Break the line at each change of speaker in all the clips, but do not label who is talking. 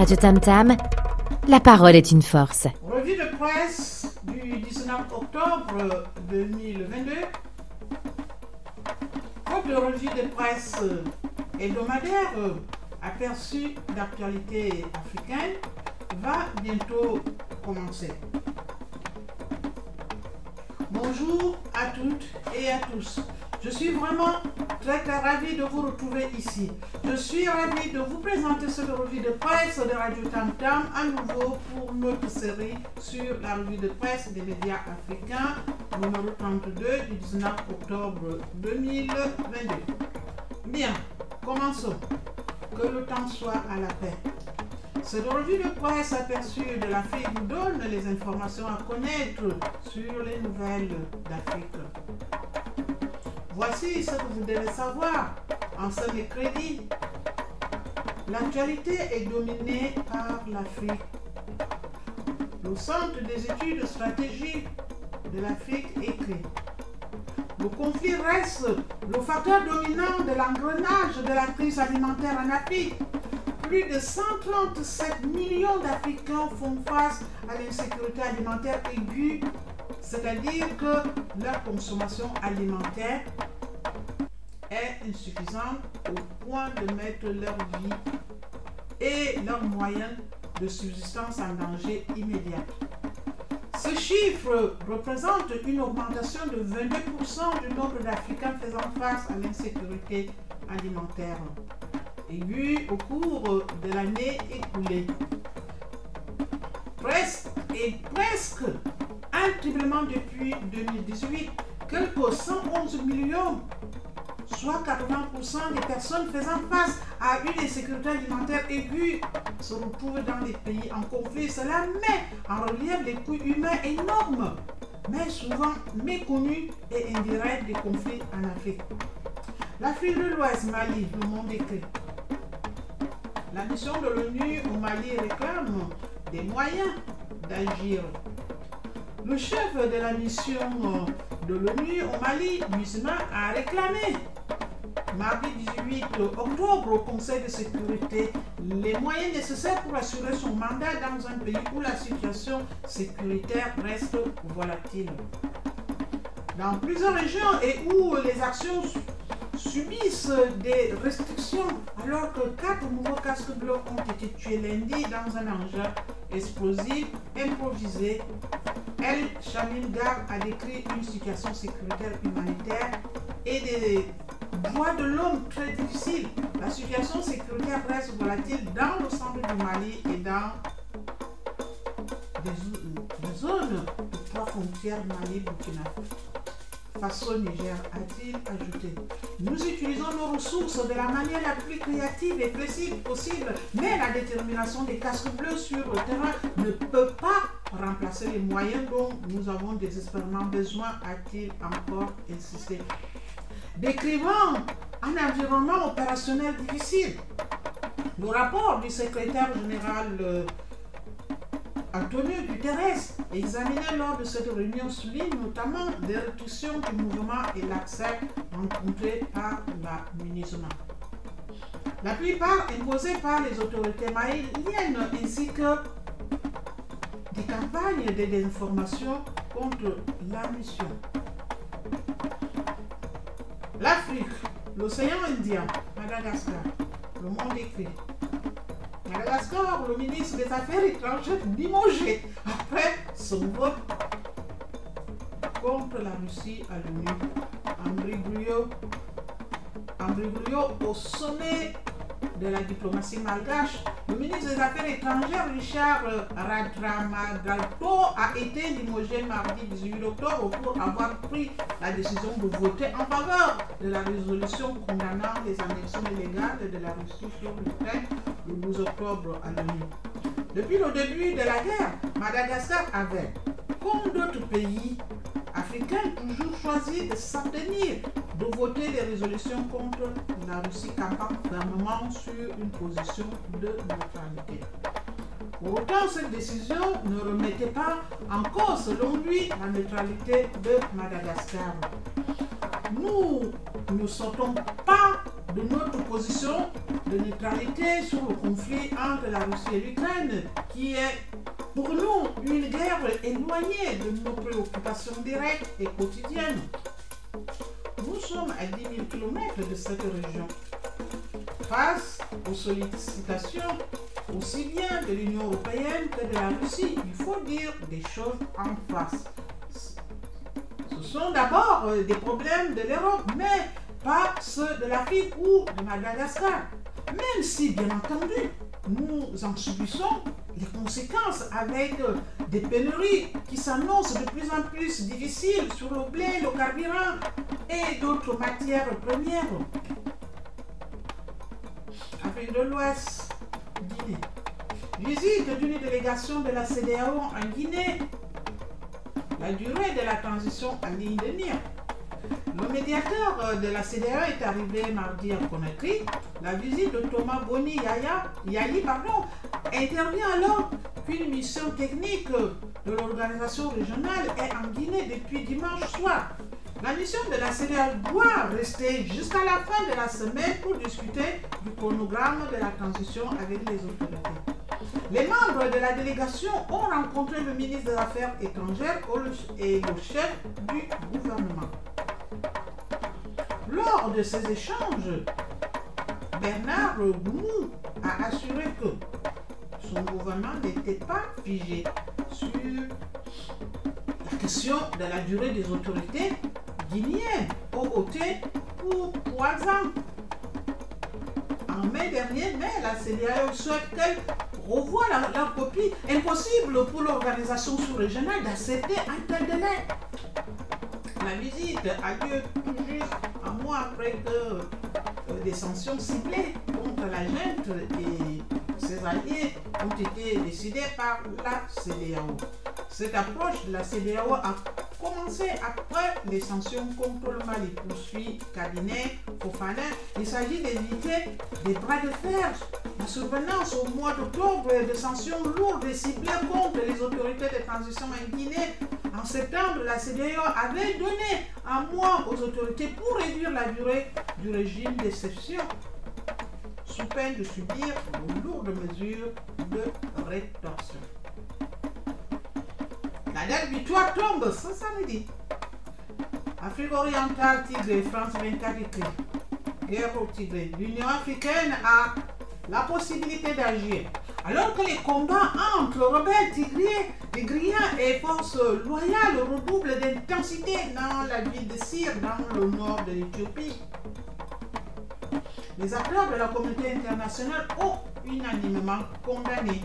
Radio Tam Tam, la parole est une force.
Revue de presse du 19 octobre 2022. Votre revue de presse hebdomadaire aperçu d'actualité africaine va bientôt commencer. Bonjour à toutes et à tous. Je suis vraiment très très ravie de vous retrouver ici. Je suis ravie de vous présenter cette revue de presse de Radio Tam Tam à nouveau pour notre série sur la revue de presse des médias africains numéro 32 du 19 octobre 2022. Bien, commençons. Que le temps soit à la paix. Cette revue de presse aperçue de l'Afrique vous donne les informations à connaître sur les nouvelles d'Afrique. Voici ce que vous devez savoir en ce mercredi. L'actualité est dominée par l'Afrique. Le Centre des études stratégiques de l'Afrique écrit. Le conflit reste le facteur dominant de l'engrenage de la crise alimentaire en Afrique. Plus de 137 millions d'Africains font face à l'insécurité alimentaire aiguë, c'est-à-dire que leur consommation alimentaire est insuffisante au point de mettre leur vie et leurs moyens de subsistance en danger immédiat. Ce chiffre représente une augmentation de 22% du nombre d'Africains faisant face à l'insécurité alimentaire aiguë au cours de l'année écoulée. Presque et presque un triplement depuis 2018, quelques 111 millions soit 80% des personnes faisant face à une insécurité alimentaire aiguë se retrouvent dans des pays en conflit. Cela met en relief des coûts humains énormes, mais souvent méconnus et indirects des conflits en Afrique. L'Afrique de l'Ouest, Mali, le monde écrit. La mission de l'ONU au Mali réclame des moyens d'agir. Le chef de la mission de l'ONU au Mali, Musulman, a réclamé mardi 18 octobre au Conseil de sécurité les moyens nécessaires pour assurer son mandat dans un pays où la situation sécuritaire reste volatile. Dans plusieurs régions et où les actions subissent des restrictions alors que quatre nouveaux casques bleus ont été tués lundi dans un engin explosif improvisé. El Gar a décrit une situation sécuritaire humanitaire et des droits de l'homme très difficile. La situation sécuritaire reste volatile dans le centre du Mali et dans des, zones de trois frontières Mali-Burkina Faso Niger, a-t-il ajouté. Nous utilisons nos ressources de la manière la plus créative et flexible possible, mais la détermination des casques bleus sur le terrain ne peut pas remplacer les moyens dont nous avons désespérément besoin, a-t-il encore insisté décrivant un environnement opérationnel difficile. Le rapport du secrétaire général euh, Antonio Guterres, examiné lors de cette réunion, souligne notamment les restrictions du mouvement et l'accès rencontrés par la MINUSMA. La plupart imposés par les autorités maliennes ainsi que des campagnes de désinformation contre la mission. L'Afrique, l'océan Indien, Madagascar, le monde écrit. Madagascar, le ministre des Affaires étrangères limogé après son vote contre la Russie à l'ONU. Ambrigrio au sommet de la diplomatie malgache, le ministre des Affaires étrangères Richard Radramagalto a été limogé mardi 18 octobre pour avoir pris la décision de voter en faveur de la résolution condamnant les annexions illégales de la Russie sur l'Ukraine le 12 octobre à l'ONU. Depuis le début de la guerre, Madagascar avait, comme d'autres pays africains, toujours choisi de s'abstenir de voter les résolutions contre la Russie campant fermement sur une position de neutralité. Pour autant, cette décision ne remettait pas en cause, selon lui, la neutralité de Madagascar. Nous ne sortons pas de notre position de neutralité sur le conflit entre la Russie et l'Ukraine, qui est pour nous une guerre éloignée de nos préoccupations directes et quotidiennes. Sommes à 10 000 km de cette région. Face aux sollicitations aussi bien de l'Union européenne que de la Russie, il faut dire des choses en face. Ce sont d'abord euh, des problèmes de l'Europe, mais pas ceux de l'Afrique ou de Madagascar. Même si, bien entendu, nous en subissons les conséquences avec euh, des pénuries qui s'annoncent de plus en plus difficiles sur le blé, le carburant et d'autres matières premières. Afrique de l'Ouest, Guinée. Visite d'une délégation de la CDAO en Guinée. La durée de la transition en ligne de mire. Le médiateur euh, de la CDAO est arrivé mardi à Conakry. La visite de Thomas Boni Yaya, Yayi pardon, intervient alors qu'une mission technique de l'organisation régionale est en Guinée depuis dimanche soir. La mission de la CDAO doit rester jusqu'à la fin de la semaine pour discuter du chronogramme de la transition avec les autorités. Les membres de la délégation ont rencontré le ministre des Affaires étrangères et le chef du gouvernement. Lors de ces échanges, Bernard Goumou a assuré que son gouvernement n'était pas figé sur la question de la durée des autorités guinéennes au côté pour trois ans. En mai dernier, mais la CDAO souhaite qu'elle revoie la, copie. Impossible pour l'organisation sous-régionale d'accepter un tel délai. La visite a lieu un mois après que euh, des sanctions ciblées contre la junte et ses alliés ont été décidées par la CDAO. Cette approche de la CDAO a après les sanctions contre le Mali, poursuit cabinet Fofana. Il s'agit d'éviter des bras de fer. La survenance au mois d'octobre de sanctions lourdes et ciblées contre les autorités de transition en Guinée. En septembre, la CDAO avait donné un mois aux autorités pour réduire la durée du régime d'exception sous peine de subir de lourdes mesures de rétorsion. La date victoire tombe ce samedi. Afrique orientale, Tigré, France 24 écrit. Guerre au Tigré. L'Union africaine a la possibilité d'agir. Alors que les combats entre rebelles tigriens, tigriens et forces loyales redoublent d'intensité dans la ville de Syr, dans le nord de l'Éthiopie, les acteurs de la communauté internationale ont unanimement condamné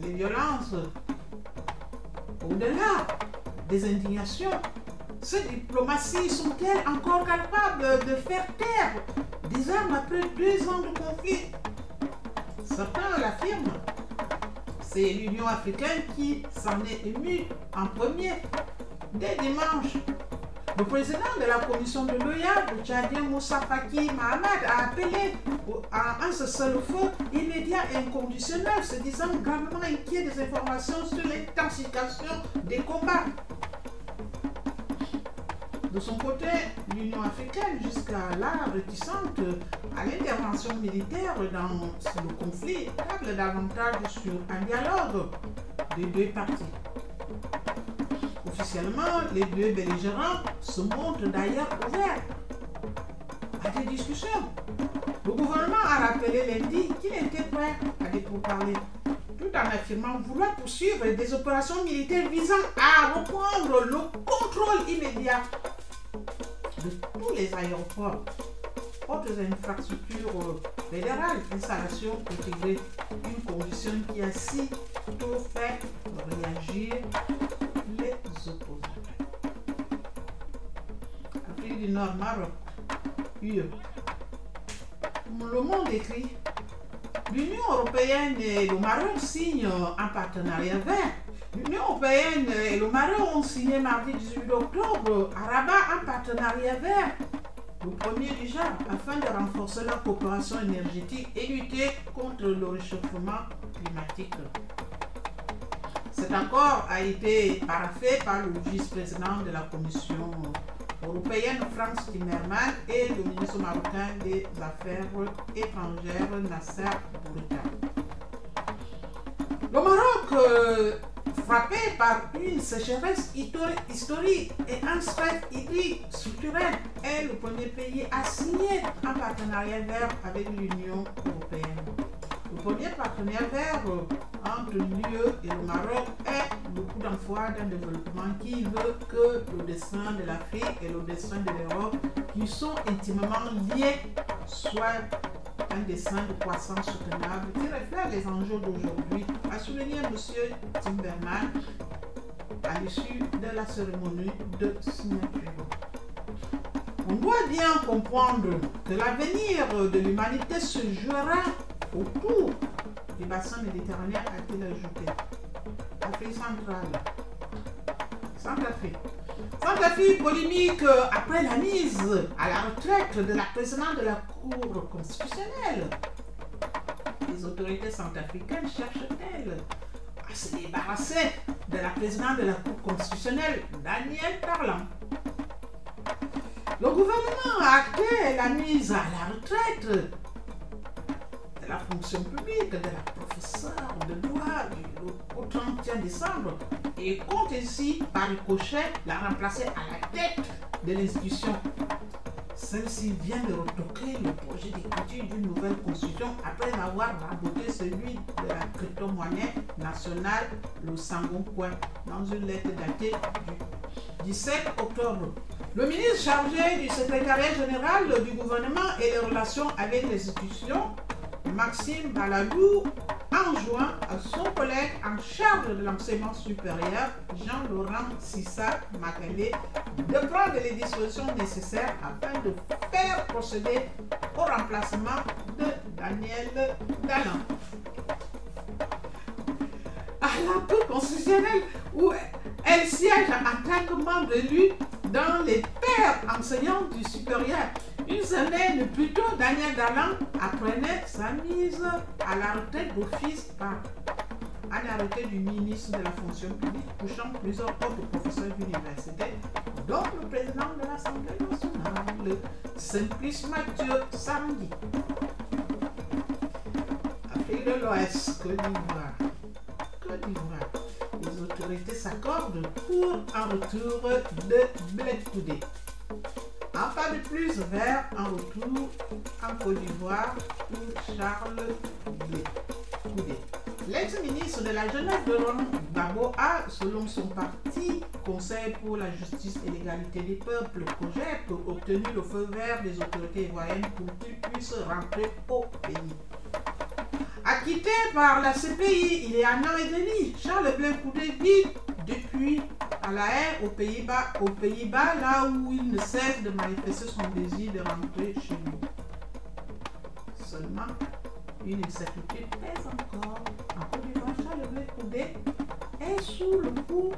les violences au-delà des indignations, ces diplomaties sont-elles encore capables de faire taire des armes après deux ans de conflit? Certains l'affirment. C'est l'Union africaine qui s'en est émue en premier. Dès dimanche, le président de la commission de l'OIA, le Tchadien Moussa Faki Mahamad, a appelé à un cessez-le-feu immédiat et inconditionnel, se disant gravement inquiet des informations sur l'intensification des combats. De son côté, l'Union africaine, jusqu'à là réticente à l'intervention militaire dans le conflit, table davantage sur un dialogue des deux parties. Officiellement, les deux belligérants se montrent d'ailleurs ouverts à des discussions. Rappelé lundi qu'il était prêt à pourparlers, tout en affirmant vouloir poursuivre des opérations militaires visant à reprendre le contrôle immédiat de tous les aéroports, autres infrastructures fédérales, installations intégrées, une condition qui a si tôt fait réagir Afrique du Nord, Maroc, UE. Le monde écrit L'Union européenne et le Maroc signent un partenariat vert. L'Union européenne et le Maroc ont signé mardi 18 octobre à Rabat un partenariat vert, le premier du genre, afin de renforcer leur coopération énergétique et lutter contre le réchauffement climatique. Cet accord a été paraffé par le vice-président de la Commission européenne Franz Timmermans et le ministre marocain des Affaires étrangères Nasser Bourita. Le Maroc, euh, frappé par une sécheresse historique et un stress hydrique structurel, est le premier pays à signer un partenariat vert avec l'Union européenne. Le premier partenariat vert entre l'UE et le Maroc est le coup d'envoi d'un développement qui veut que le destin de l'Afrique et le destin de l'Europe, qui sont intimement liés, soient un dessin de croissance soutenable qui reflète les enjeux d'aujourd'hui, a souligné M. Timberman à l'issue de la cérémonie de signature. On doit bien comprendre que l'avenir de l'humanité se jouera autour du bassin méditerranéen, a-t-il ajouté. Afrique centrale. Centrafrique. Centrafrique polémique après la mise à la retraite de la présidente de la Cour constitutionnelle. Les autorités centrafricaines cherchent-elles à se débarrasser de la présidente de la Cour constitutionnelle, Daniel Tarlan Le gouvernement a acté la mise à la retraite la fonction publique de la professeure de droit au 31 décembre et compte ainsi, par ricochet, la remplacer à la tête de l'institution. Celle-ci vient de retoquer le projet d'écriture d'une nouvelle constitution après avoir raboté celui de la crypto-monnaie nationale, le Sangon Coin, dans une lettre datée du 17 octobre. Le ministre chargé du secrétariat général du gouvernement et des relations avec les institutions Maxime Baladou enjoint à son collègue en charge de l'enseignement supérieur, Jean-Laurent Sissa Makalé, de prendre les dispositions nécessaires afin de faire procéder au remplacement de Daniel Dallan. À la Cour constitutionnelle, où elle siège en tant que membre élu dans les pères enseignants du supérieur, une semaine plus tôt, Daniel Dallan apprenait sa mise à la retraite d'office par un arrêté du ministre de la fonction publique touchant plusieurs autres professeurs d'université, dont le président de l'Assemblée nationale, Simplice Mathieu Sarangui. Afrique de l'Ouest, Côte d'Ivoire. Côte d'Ivoire. Les autorités s'accordent pour un retour de Bled un pas de plus vers un retour en Côte d'Ivoire pour Charles Goudé. L'ex-ministre de la Jeunesse de Laurent Gbagbo a, selon son parti, Conseil pour la justice et l'égalité des peuples, projet obtenu le feu vert des autorités ivoiriennes pour qu'il puisse rentrer au pays. Acquitté par la CPI il y a un an et demi, Charles Blin Coudé vit depuis à la haie aux Pays-Bas, là où il ne cesse de manifester son désir de rentrer chez lui. Seulement, une incertitude pèse encore. En Côte d'Ivoire, Charles Coudé est sous le coup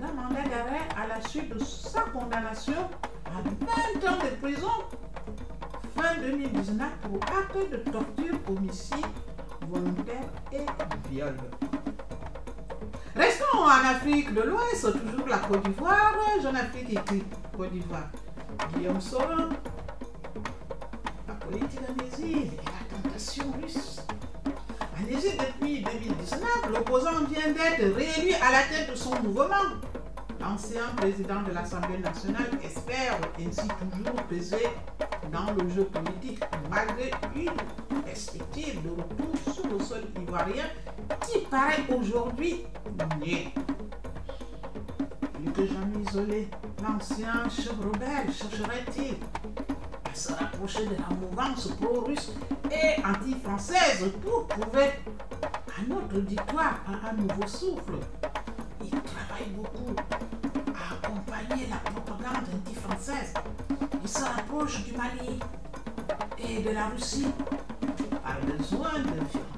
d'un mandat d'arrêt à la suite de sa condamnation à 20 ans de prison fin 2019 pour acte de torture, homicide volontaire et viol. En Afrique de l'Ouest, toujours la Côte d'Ivoire. Jeune Afrique écrit Côte d'Ivoire. Guillaume Sorin, la politique en et la tentation russe. En Égypte, depuis 2019, l'opposant vient d'être réélu à la tête de son mouvement. L'ancien président de l'Assemblée nationale espère ainsi toujours peser dans le jeu politique malgré une perspective de retour sur le sol ivoirien qui paraît aujourd'hui nier. Plus que jamais isolé, l'ancien chef rebelle chercherait-il à se rapprocher de la mouvance pro-russe et anti-française pour prouver à notre auditoire un nouveau souffle? Il travaille beaucoup à accompagner la propagande anti-française. Il se rapproche du Mali et de la Russie par besoin de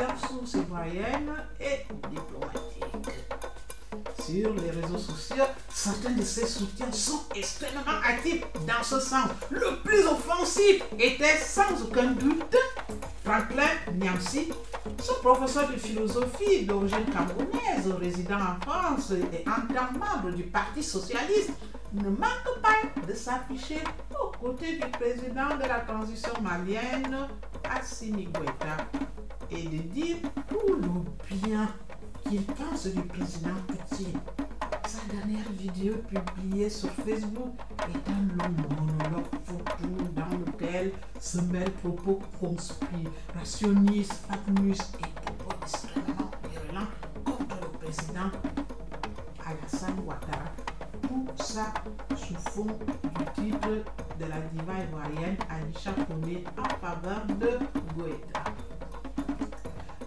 financement, estime plusieurs sources ivoiriennes et diplomatiques. Sur les réseaux sociaux, certains de ses soutiens sont extrêmement actifs dans ce sens. Le plus offensif était sans aucun doute Franklin Niamsi, son professeur de philosophie d'origine camerounaise, résident en France et en tant membre du Parti socialiste, ne manque pas de s'afficher aux côtés du président de la transition malienne, Assimi Goïta, et de dire tout le bien qu'il pense du président Poutine. Sa dernière vidéo publiée sur Facebook est un long monologue photo dans lequel se mêlent propos conspirationnistes, fatmustes et propos extrêmement virulents contre le président Alassane Ouattara. Tout ça sous fond du titre de la diva ivoirienne Aisha Kone en faveur de Goïta.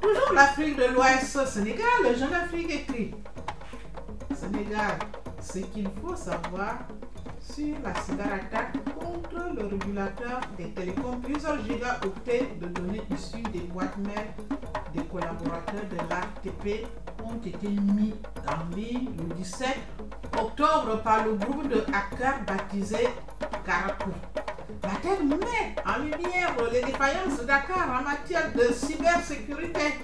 Toujours l'Afrique de l'Ouest, Sénégal, le jeune Afrique écrit. Sénégal, ce qu'il faut savoir sur la cyberattaque contre le régulateur des télécoms, plusieurs gigaoctets de données issues des boîtes mail des collaborateurs de l'ATP ont été mis en ligne le 17 octobre par le groupe de hackers baptisé Caracou. Terre met en lumière les défaillances de Dakar en matière de cybersécurité.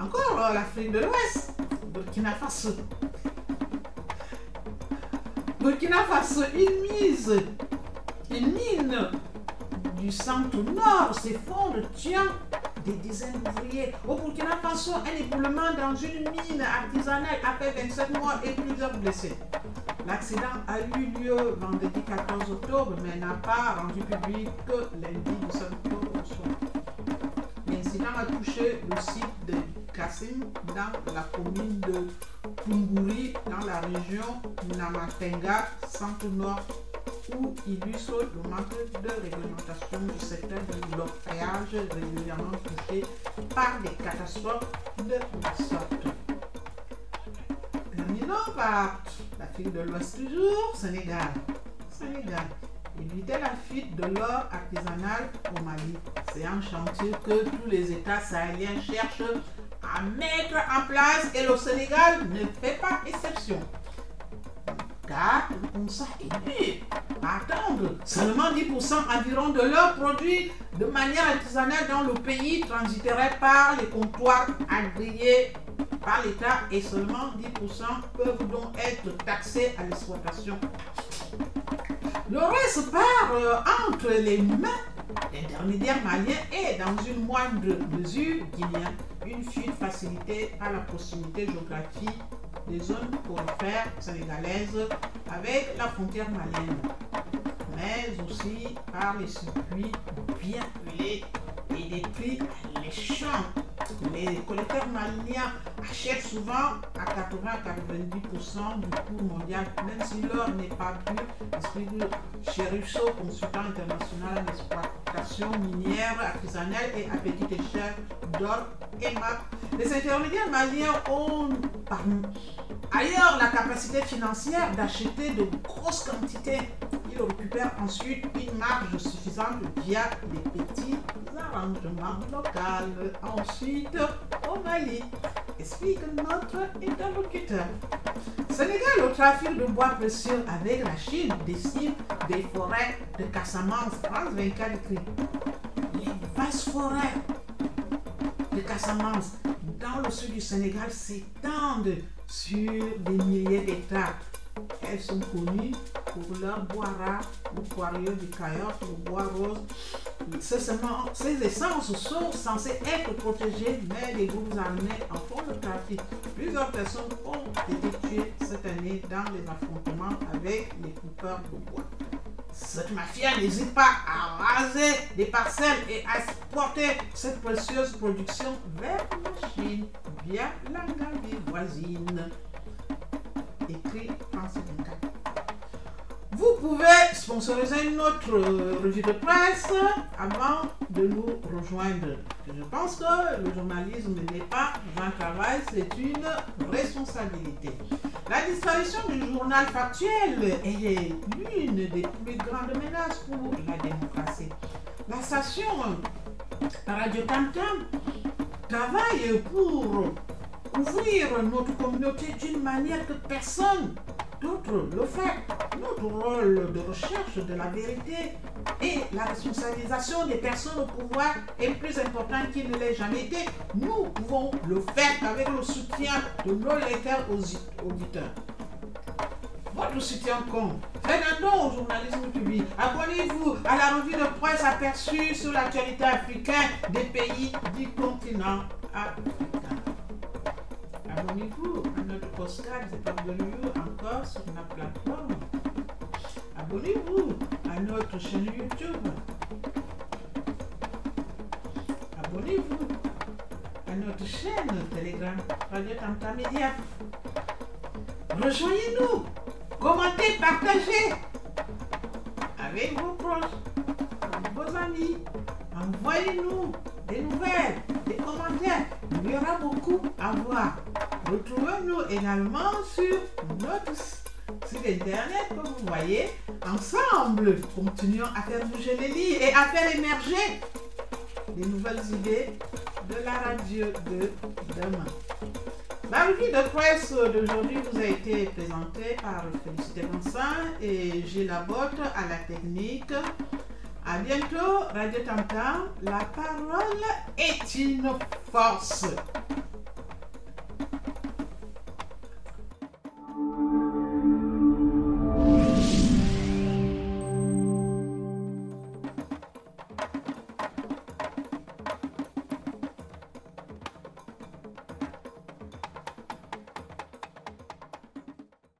Encore l'Afrique de l'Ouest, Burkina Faso. Burkina Faso, une mise, une mine du centre-nord s'effondre, tuant des dizaines d'ouvriers. Au Burkina Faso, un éboulement dans une mine artisanale a fait 27 morts et plusieurs blessés. L'accident a eu lieu vendredi 14 octobre, mais n'a pas rendu public que lundi 17 octobre soir. L'incident a touché le site de Kassim dans la commune de Punguri, dans la région Namatenga, centre-nord, où illustre le manque de réglementation du secteur de l'orpaillage régulièrement touché par des catastrophes de la sorte. l'Afrique de l'Ouest toujours, Sénégal. Sénégal. Éviter la fuite de l'or artisanal au Mali. C'est un chantier que tous les États sahéliens cherchent à mettre en place et le Sénégal ne fait pas exception. Car on s'est aidé à attendre seulement 10% environ de leurs produits de manière artisanale dans le pays transiterait par les comptoirs agréés par l'État et seulement 10% peuvent donc être taxés à l'exploitation. Le reste part euh, entre les mains d'intermédiaires maliens et dans une moindre mesure guinéens. Une fuite facilitée par la proximité géographique des zones porifères sénégalaises avec la frontière malienne, mais aussi par les circuits bien huilés et des prix alléchants. Les collecteurs maliens achètent souvent à 80 90% du coût mondial, même si l'or n'est pas plus, explique Cherusso, consultant international en exploitation minière artisanale et à petite échelle d'or et MAP. Les intermédiaires maliens ont par ailleurs la capacité financière d'acheter de grosses quantités. Ils récupèrent ensuite une marge suffisante via les petits locaux. Ensuite, au Mali, explique notre interlocuteur. Sénégal, au trafic de bois précieux avec la Chine, décide des forêts de Casamance. France 24 écrit. Les vastes forêts de Casamance dans le sud du Sénégal s'étendent sur des milliers d'hectares. Elles sont connues pour leur bois rare, le poirier du le bois rose. Ces, essences sont censées être protégées, mais les groupes armés en font le trafic. Plusieurs personnes ont été tuées cette année dans les affrontements avec les coupeurs de bois. Cette mafia n'hésite pas à raser des parcelles et à exporter cette précieuse production vers la Chine via la Gambie voisine. Écrit France 24. Vous pouvez sponsoriser une autre euh, revue de presse avant de nous rejoindre. Je pense que le journalisme n'est pas un travail, c'est une responsabilité. La disparition du journal factuel est l'une des plus grandes menaces pour la démocratie. La station Radio Tam Tam travaille pour ouvrir notre communauté d'une manière que personne d'autre le fait. Notre rôle de recherche de la vérité et la responsabilisation des personnes au pouvoir est plus important qu'il ne l'ait jamais été. Nous pouvons le faire avec le soutien de nos lecteurs auditeurs. votre soutien compte. Faites un don au journalisme public. Abonnez-vous à la revue de presse aperçue sur l'actualité africaine des pays du continent africain. Abonnez-vous à notre postcard vous encore sur ma plateforme. Abonnez-vous à notre chaîne YouTube. Abonnez-vous à notre chaîne Telegram Radio Tamta Media. Rejoignez-nous, commentez, partagez avec vos proches, avec vos amis. Envoyez-nous des nouvelles, des commentaires. Il y aura beaucoup à voir. Retrouvez-nous également sur notre site internet, comme vous voyez. Ensemble, continuons à faire bouger les lits et à faire émerger des nouvelles idées de la radio de demain. La revue de presse d'aujourd'hui vous a été présentée par Félicité Vincent et Gilles Labotte à la technique. À bientôt, Radio Tam la parole est une force.